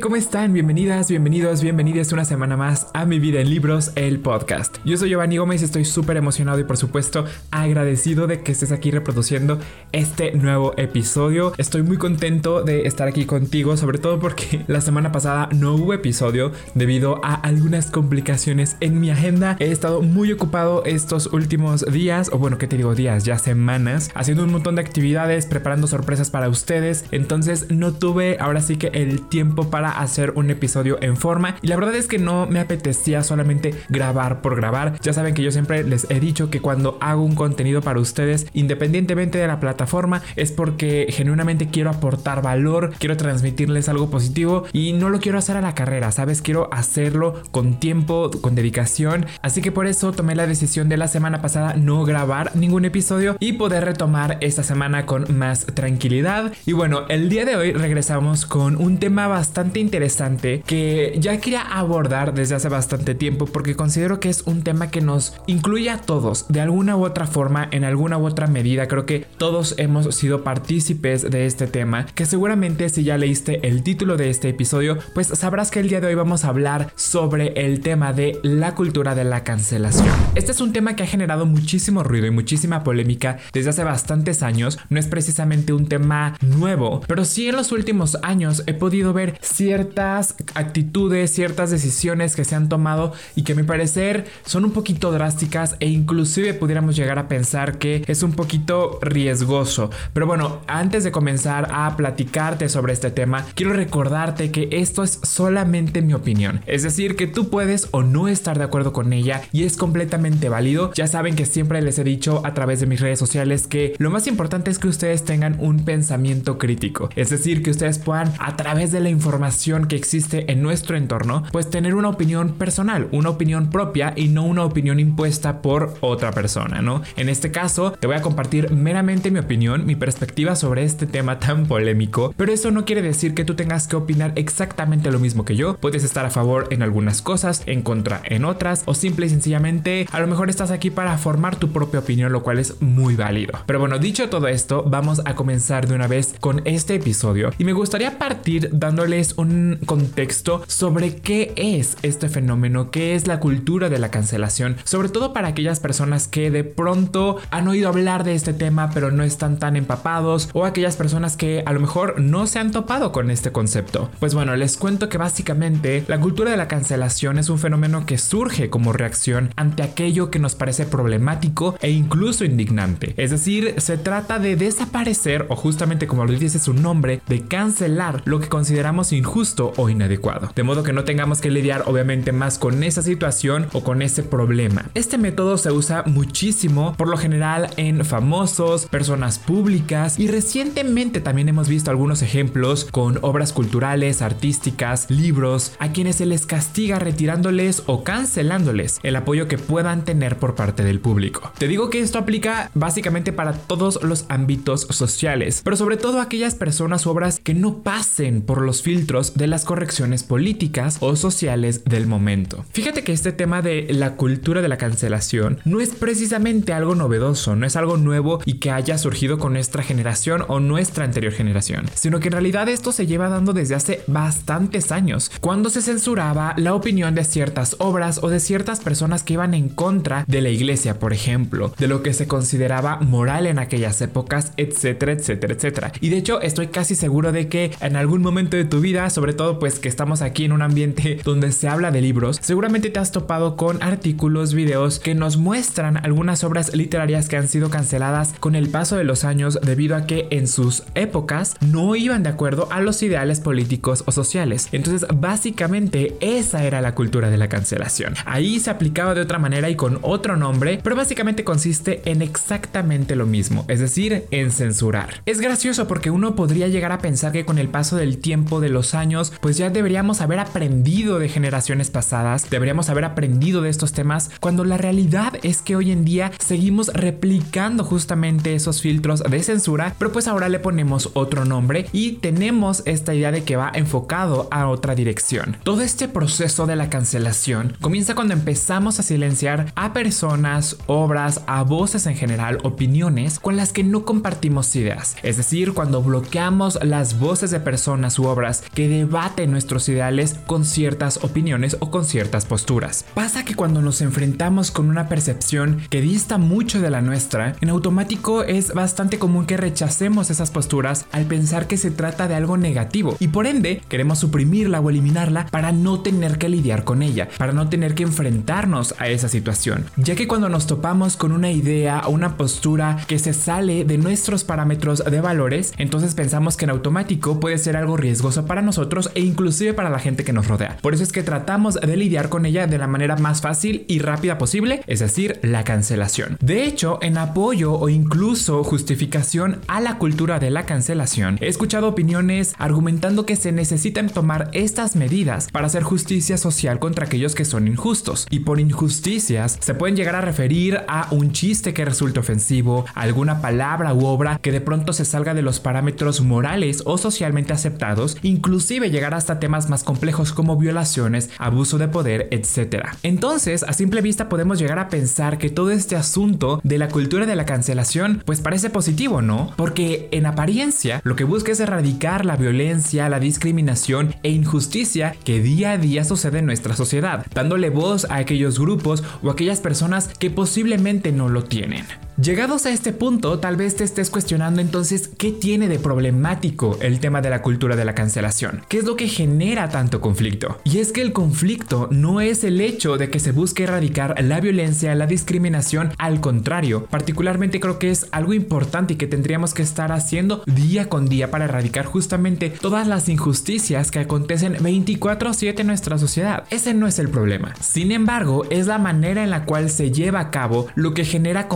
¿cómo están? Bienvenidas, bienvenidos, bienvenidas una semana más a Mi Vida en Libros, el podcast. Yo soy Giovanni Gómez estoy súper emocionado y por supuesto agradecido de que estés aquí reproduciendo este nuevo episodio. Estoy muy contento de estar aquí contigo, sobre todo porque la semana pasada no hubo episodio debido a algunas complicaciones en mi agenda. He estado muy ocupado estos últimos días, o bueno, ¿qué te digo? Días, ya semanas, haciendo un montón de actividades, preparando sorpresas para ustedes. Entonces no tuve ahora sí que el tiempo para hacer un episodio en forma y la verdad es que no me apetecía solamente grabar por grabar. Ya saben que yo siempre les he dicho que cuando hago un contenido para ustedes, independientemente de la plataforma, es porque genuinamente quiero aportar valor, quiero transmitirles algo positivo y no lo quiero hacer a la carrera, ¿sabes? Quiero hacerlo con tiempo, con dedicación. Así que por eso tomé la decisión de la semana pasada no grabar ningún episodio y poder retomar esta semana con más tranquilidad. Y bueno, el día de hoy regresamos con un tema bastante interesante que ya quería abordar desde hace bastante tiempo porque considero que es un tema que nos incluye a todos de alguna u otra forma, en alguna u otra medida. Creo que todos hemos sido partícipes de este tema, que seguramente si ya leíste el título de este episodio, pues sabrás que el día de hoy vamos a hablar sobre el tema de la cultura de la cancelación. Este es un tema que ha generado muchísimo ruido y muchísima polémica desde hace bastantes años. No es precisamente un tema nuevo, pero sí en los últimos años he podido ver ciertas actitudes, ciertas decisiones que se han tomado y que a mi parecer son un poquito drásticas e inclusive pudiéramos llegar a pensar que es un poquito riesgoso. Pero bueno, antes de comenzar a platicarte sobre este tema, quiero recordarte que esto es solamente mi opinión. Es decir, que tú puedes o no estar de acuerdo con ella y es completamente válido. Ya saben que siempre les he dicho a través de mis redes sociales que lo más importante es que ustedes tengan un pensamiento crítico. Es decir, que ustedes puedan a través de la información que existe en nuestro entorno, pues tener una opinión personal, una opinión propia y no una opinión impuesta por otra persona, ¿no? En este caso, te voy a compartir meramente mi opinión, mi perspectiva sobre este tema tan polémico, pero eso no quiere decir que tú tengas que opinar exactamente lo mismo que yo. Puedes estar a favor en algunas cosas, en contra en otras, o simple y sencillamente a lo mejor estás aquí para formar tu propia opinión, lo cual es muy válido. Pero bueno, dicho todo esto, vamos a comenzar de una vez con este episodio y me gustaría partir dando un contexto sobre qué es este fenómeno, qué es la cultura de la cancelación, sobre todo para aquellas personas que de pronto han oído hablar de este tema pero no están tan empapados o aquellas personas que a lo mejor no se han topado con este concepto. Pues bueno, les cuento que básicamente la cultura de la cancelación es un fenómeno que surge como reacción ante aquello que nos parece problemático e incluso indignante. Es decir, se trata de desaparecer o justamente como lo dice su nombre, de cancelar lo que considera injusto o inadecuado, de modo que no tengamos que lidiar obviamente más con esa situación o con ese problema. Este método se usa muchísimo por lo general en famosos, personas públicas y recientemente también hemos visto algunos ejemplos con obras culturales, artísticas, libros, a quienes se les castiga retirándoles o cancelándoles el apoyo que puedan tener por parte del público. Te digo que esto aplica básicamente para todos los ámbitos sociales, pero sobre todo aquellas personas u obras que no pasen por los filtros de las correcciones políticas o sociales del momento. Fíjate que este tema de la cultura de la cancelación no es precisamente algo novedoso, no es algo nuevo y que haya surgido con nuestra generación o nuestra anterior generación, sino que en realidad esto se lleva dando desde hace bastantes años, cuando se censuraba la opinión de ciertas obras o de ciertas personas que iban en contra de la iglesia, por ejemplo, de lo que se consideraba moral en aquellas épocas, etcétera, etcétera, etcétera. Y de hecho estoy casi seguro de que en algún momento tu vida, sobre todo pues que estamos aquí en un ambiente donde se habla de libros, seguramente te has topado con artículos, videos que nos muestran algunas obras literarias que han sido canceladas con el paso de los años debido a que en sus épocas no iban de acuerdo a los ideales políticos o sociales. Entonces básicamente esa era la cultura de la cancelación. Ahí se aplicaba de otra manera y con otro nombre, pero básicamente consiste en exactamente lo mismo, es decir, en censurar. Es gracioso porque uno podría llegar a pensar que con el paso del tiempo de los años, pues ya deberíamos haber aprendido de generaciones pasadas, deberíamos haber aprendido de estos temas, cuando la realidad es que hoy en día seguimos replicando justamente esos filtros de censura, pero pues ahora le ponemos otro nombre y tenemos esta idea de que va enfocado a otra dirección. Todo este proceso de la cancelación comienza cuando empezamos a silenciar a personas, obras, a voces en general, opiniones con las que no compartimos ideas. Es decir, cuando bloqueamos las voces de personas u obras que debaten nuestros ideales con ciertas opiniones o con ciertas posturas. Pasa que cuando nos enfrentamos con una percepción que dista mucho de la nuestra, en automático es bastante común que rechacemos esas posturas al pensar que se trata de algo negativo y por ende queremos suprimirla o eliminarla para no tener que lidiar con ella, para no tener que enfrentarnos a esa situación. Ya que cuando nos topamos con una idea o una postura que se sale de nuestros parámetros de valores, entonces pensamos que en automático puede ser algo riesgoso para nosotros e inclusive para la gente que nos rodea. Por eso es que tratamos de lidiar con ella de la manera más fácil y rápida posible, es decir, la cancelación. De hecho, en apoyo o incluso justificación a la cultura de la cancelación, he escuchado opiniones argumentando que se necesitan tomar estas medidas para hacer justicia social contra aquellos que son injustos. Y por injusticias se pueden llegar a referir a un chiste que resulte ofensivo, alguna palabra u obra que de pronto se salga de los parámetros morales o socialmente aceptados, inclusive llegar hasta temas más complejos como violaciones, abuso de poder, etc. Entonces, a simple vista podemos llegar a pensar que todo este asunto de la cultura de la cancelación pues parece positivo, ¿no? Porque en apariencia lo que busca es erradicar la violencia, la discriminación e injusticia que día a día sucede en nuestra sociedad, dándole voz a aquellos grupos o aquellas personas que posiblemente no lo tienen. Llegados a este punto, tal vez te estés cuestionando entonces qué tiene de problemático el tema de la cultura de la cancelación, qué es lo que genera tanto conflicto. Y es que el conflicto no es el hecho de que se busque erradicar la violencia, la discriminación, al contrario, particularmente creo que es algo importante y que tendríamos que estar haciendo día con día para erradicar justamente todas las injusticias que acontecen 24/7 en nuestra sociedad. Ese no es el problema. Sin embargo, es la manera en la cual se lleva a cabo lo que genera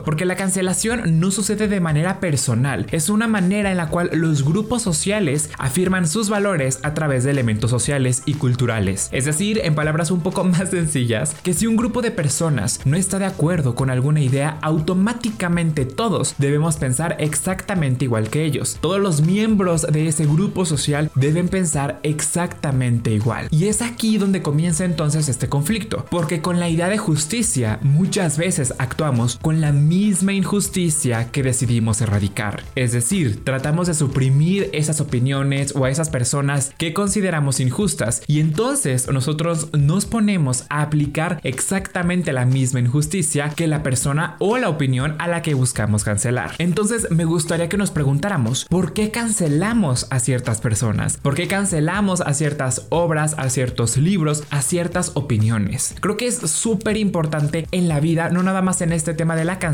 porque la cancelación no sucede de manera personal, es una manera en la cual los grupos sociales afirman sus valores a través de elementos sociales y culturales. Es decir, en palabras un poco más sencillas, que si un grupo de personas no está de acuerdo con alguna idea, automáticamente todos debemos pensar exactamente igual que ellos. Todos los miembros de ese grupo social deben pensar exactamente igual. Y es aquí donde comienza entonces este conflicto, porque con la idea de justicia muchas veces actuamos con la misma injusticia que decidimos erradicar. Es decir, tratamos de suprimir esas opiniones o a esas personas que consideramos injustas y entonces nosotros nos ponemos a aplicar exactamente la misma injusticia que la persona o la opinión a la que buscamos cancelar. Entonces me gustaría que nos preguntáramos, ¿por qué cancelamos a ciertas personas? ¿Por qué cancelamos a ciertas obras, a ciertos libros, a ciertas opiniones? Creo que es súper importante en la vida, no nada más en este tema de la cancelación,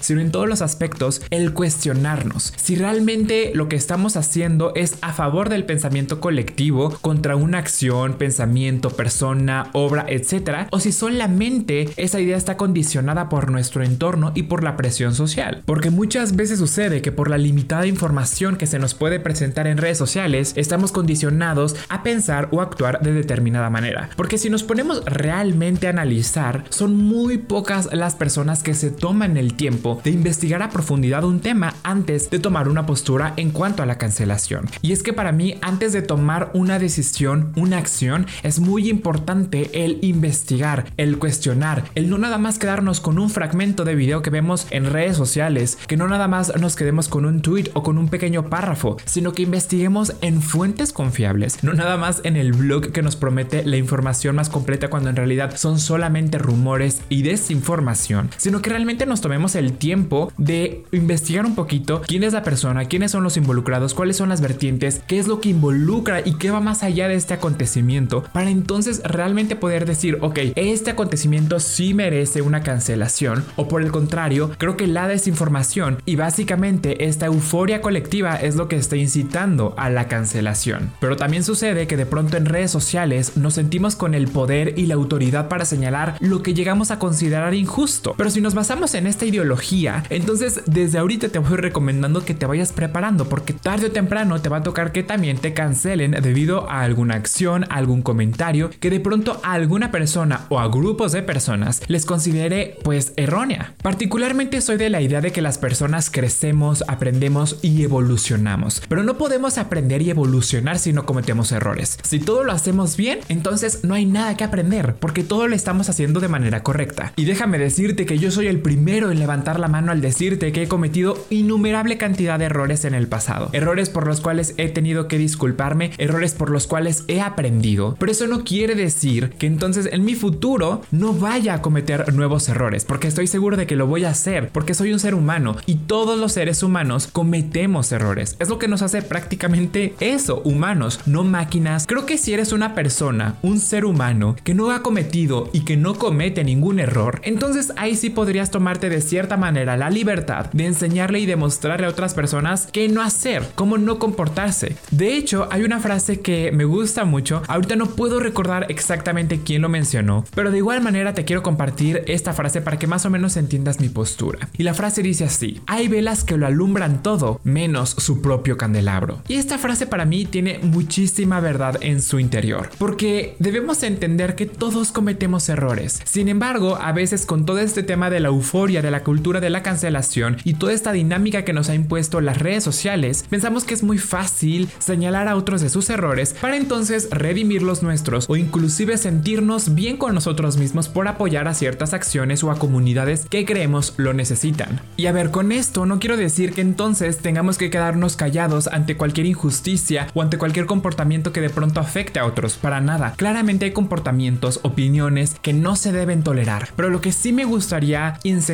sino en todos los aspectos, el cuestionarnos si realmente lo que estamos haciendo es a favor del pensamiento colectivo contra una acción, pensamiento, persona, obra, etcétera, o si solamente esa idea está condicionada por nuestro entorno y por la presión social. Porque muchas veces sucede que por la limitada información que se nos puede presentar en redes sociales, estamos condicionados a pensar o actuar de determinada manera. Porque si nos ponemos realmente a analizar, son muy pocas las personas que se toman toman el tiempo de investigar a profundidad un tema antes de tomar una postura en cuanto a la cancelación. Y es que para mí, antes de tomar una decisión, una acción, es muy importante el investigar, el cuestionar, el no nada más quedarnos con un fragmento de video que vemos en redes sociales, que no nada más nos quedemos con un tweet o con un pequeño párrafo, sino que investiguemos en fuentes confiables, no nada más en el blog que nos promete la información más completa cuando en realidad son solamente rumores y desinformación, sino que realmente nos tomemos el tiempo de investigar un poquito quién es la persona, quiénes son los involucrados, cuáles son las vertientes, qué es lo que involucra y qué va más allá de este acontecimiento, para entonces realmente poder decir, ok, este acontecimiento sí merece una cancelación, o por el contrario, creo que la desinformación y básicamente esta euforia colectiva es lo que está incitando a la cancelación. Pero también sucede que de pronto en redes sociales nos sentimos con el poder y la autoridad para señalar lo que llegamos a considerar injusto. Pero si nos basamos en esta ideología, entonces desde ahorita te voy recomendando que te vayas preparando porque tarde o temprano te va a tocar que también te cancelen debido a alguna acción, algún comentario que de pronto a alguna persona o a grupos de personas les considere pues errónea. Particularmente soy de la idea de que las personas crecemos, aprendemos y evolucionamos, pero no podemos aprender y evolucionar si no cometemos errores. Si todo lo hacemos bien, entonces no hay nada que aprender porque todo lo estamos haciendo de manera correcta. Y déjame decirte que yo soy el primer en levantar la mano al decirte que he cometido innumerable cantidad de errores en el pasado. Errores por los cuales he tenido que disculparme, errores por los cuales he aprendido. Pero eso no quiere decir que entonces en mi futuro no vaya a cometer nuevos errores, porque estoy seguro de que lo voy a hacer, porque soy un ser humano y todos los seres humanos cometemos errores. Es lo que nos hace prácticamente eso, humanos, no máquinas. Creo que si eres una persona, un ser humano que no ha cometido y que no comete ningún error, entonces ahí sí podrías de cierta manera la libertad de enseñarle y demostrarle a otras personas qué no hacer, cómo no comportarse. De hecho, hay una frase que me gusta mucho, ahorita no puedo recordar exactamente quién lo mencionó, pero de igual manera te quiero compartir esta frase para que más o menos entiendas mi postura. Y la frase dice así, hay velas que lo alumbran todo, menos su propio candelabro. Y esta frase para mí tiene muchísima verdad en su interior, porque debemos entender que todos cometemos errores. Sin embargo, a veces con todo este tema de la euforia de la cultura de la cancelación y toda esta dinámica que nos ha impuesto las redes sociales, pensamos que es muy fácil señalar a otros de sus errores para entonces redimir los nuestros o inclusive sentirnos bien con nosotros mismos por apoyar a ciertas acciones o a comunidades que creemos lo necesitan. Y a ver, con esto no quiero decir que entonces tengamos que quedarnos callados ante cualquier injusticia o ante cualquier comportamiento que de pronto afecte a otros, para nada. Claramente hay comportamientos, opiniones que no se deben tolerar, pero lo que sí me gustaría incentivar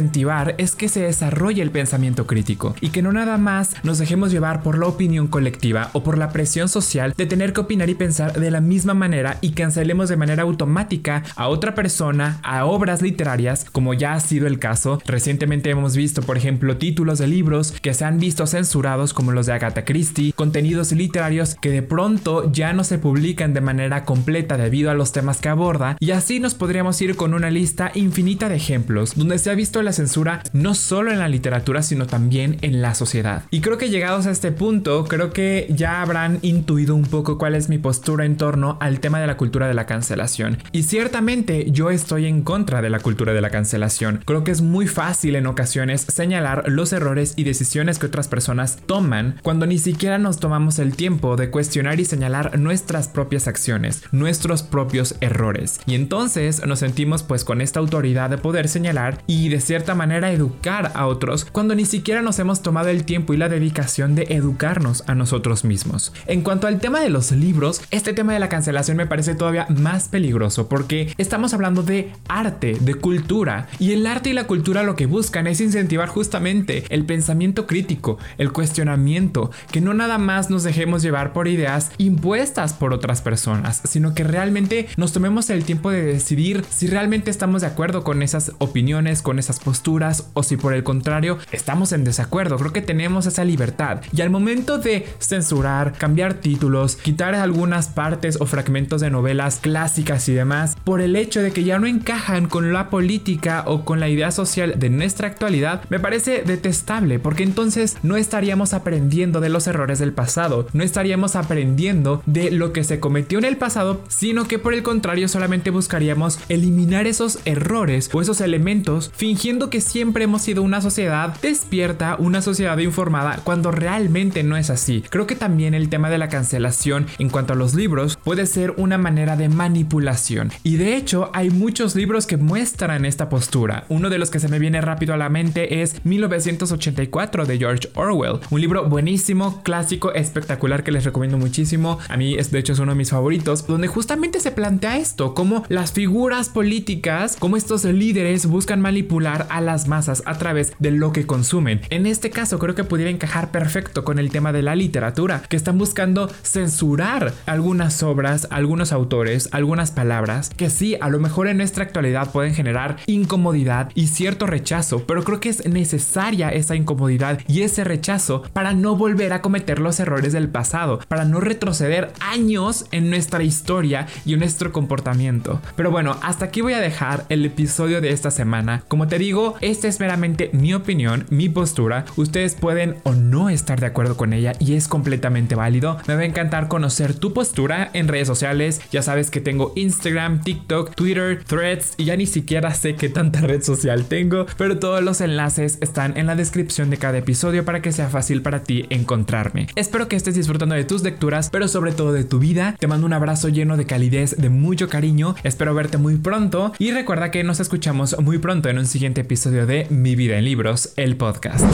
es que se desarrolle el pensamiento crítico y que no nada más nos dejemos llevar por la opinión colectiva o por la presión social de tener que opinar y pensar de la misma manera y cancelemos de manera automática a otra persona, a obras literarias, como ya ha sido el caso. Recientemente hemos visto, por ejemplo, títulos de libros que se han visto censurados como los de Agatha Christie, contenidos literarios que de pronto ya no se publican de manera completa debido a los temas que aborda, y así nos podríamos ir con una lista infinita de ejemplos donde se ha visto la censura no solo en la literatura, sino también en la sociedad. Y creo que llegados a este punto, creo que ya habrán intuido un poco cuál es mi postura en torno al tema de la cultura de la cancelación. Y ciertamente yo estoy en contra de la cultura de la cancelación. Creo que es muy fácil en ocasiones señalar los errores y decisiones que otras personas toman cuando ni siquiera nos tomamos el tiempo de cuestionar y señalar nuestras propias acciones, nuestros propios errores. Y entonces nos sentimos pues con esta autoridad de poder señalar y de cierta manera educar a otros cuando ni siquiera nos hemos tomado el tiempo y la dedicación de educarnos a nosotros mismos. En cuanto al tema de los libros, este tema de la cancelación me parece todavía más peligroso porque estamos hablando de arte, de cultura, y el arte y la cultura lo que buscan es incentivar justamente el pensamiento crítico, el cuestionamiento, que no nada más nos dejemos llevar por ideas impuestas por otras personas, sino que realmente nos tomemos el tiempo de decidir si realmente estamos de acuerdo con esas opiniones, con esas posturas, o si por el contrario estamos en desacuerdo. Creo que tenemos esa libertad. Y al momento de censurar, cambiar títulos, quitar algunas partes o fragmentos de novelas clásicas y demás, por el hecho de que ya no encajan con la política o con la idea social de nuestra actualidad, me parece detestable, porque entonces no estaríamos aprendiendo de los errores del pasado, no estaríamos aprendiendo de lo que se cometió en el pasado, sino que por el contrario solamente buscaríamos eliminar esos errores o esos elementos fingiendo que siempre hemos sido una sociedad despierta, una sociedad informada, cuando realmente no es así. Creo que también el tema de la cancelación en cuanto a los libros puede ser una manera de manipulación. Y de hecho hay muchos libros que muestran esta postura. Uno de los que se me viene rápido a la mente es 1984 de George Orwell. Un libro buenísimo, clásico, espectacular que les recomiendo muchísimo. A mí es de hecho es uno de mis favoritos, donde justamente se plantea esto, como las figuras políticas, como estos líderes buscan manipular a las masas a través de lo que consumen. En este caso creo que pudiera encajar perfecto con el tema de la literatura, que están buscando censurar algunas obras, algunos autores, algunas palabras, que sí, a lo mejor en nuestra actualidad pueden generar incomodidad y cierto rechazo, pero creo que es necesaria esa incomodidad y ese rechazo para no volver a cometer los errores del pasado, para no retroceder años en nuestra historia y en nuestro comportamiento. Pero bueno, hasta aquí voy a dejar el episodio de esta semana. Como te digo, esta es meramente mi opinión, mi postura. Ustedes pueden o no estar de acuerdo con ella y es completamente válido. Me va a encantar conocer tu postura en redes sociales. Ya sabes que tengo Instagram, TikTok, Twitter, Threads y ya ni siquiera sé qué tanta red social tengo, pero todos los enlaces están en la descripción de cada episodio para que sea fácil para ti encontrarme. Espero que estés disfrutando de tus lecturas, pero sobre todo de tu vida. Te mando un abrazo lleno de calidez, de mucho cariño. Espero verte muy pronto y recuerda que nos escuchamos muy pronto en un siguiente episodio de Mi vida en libros, el podcast.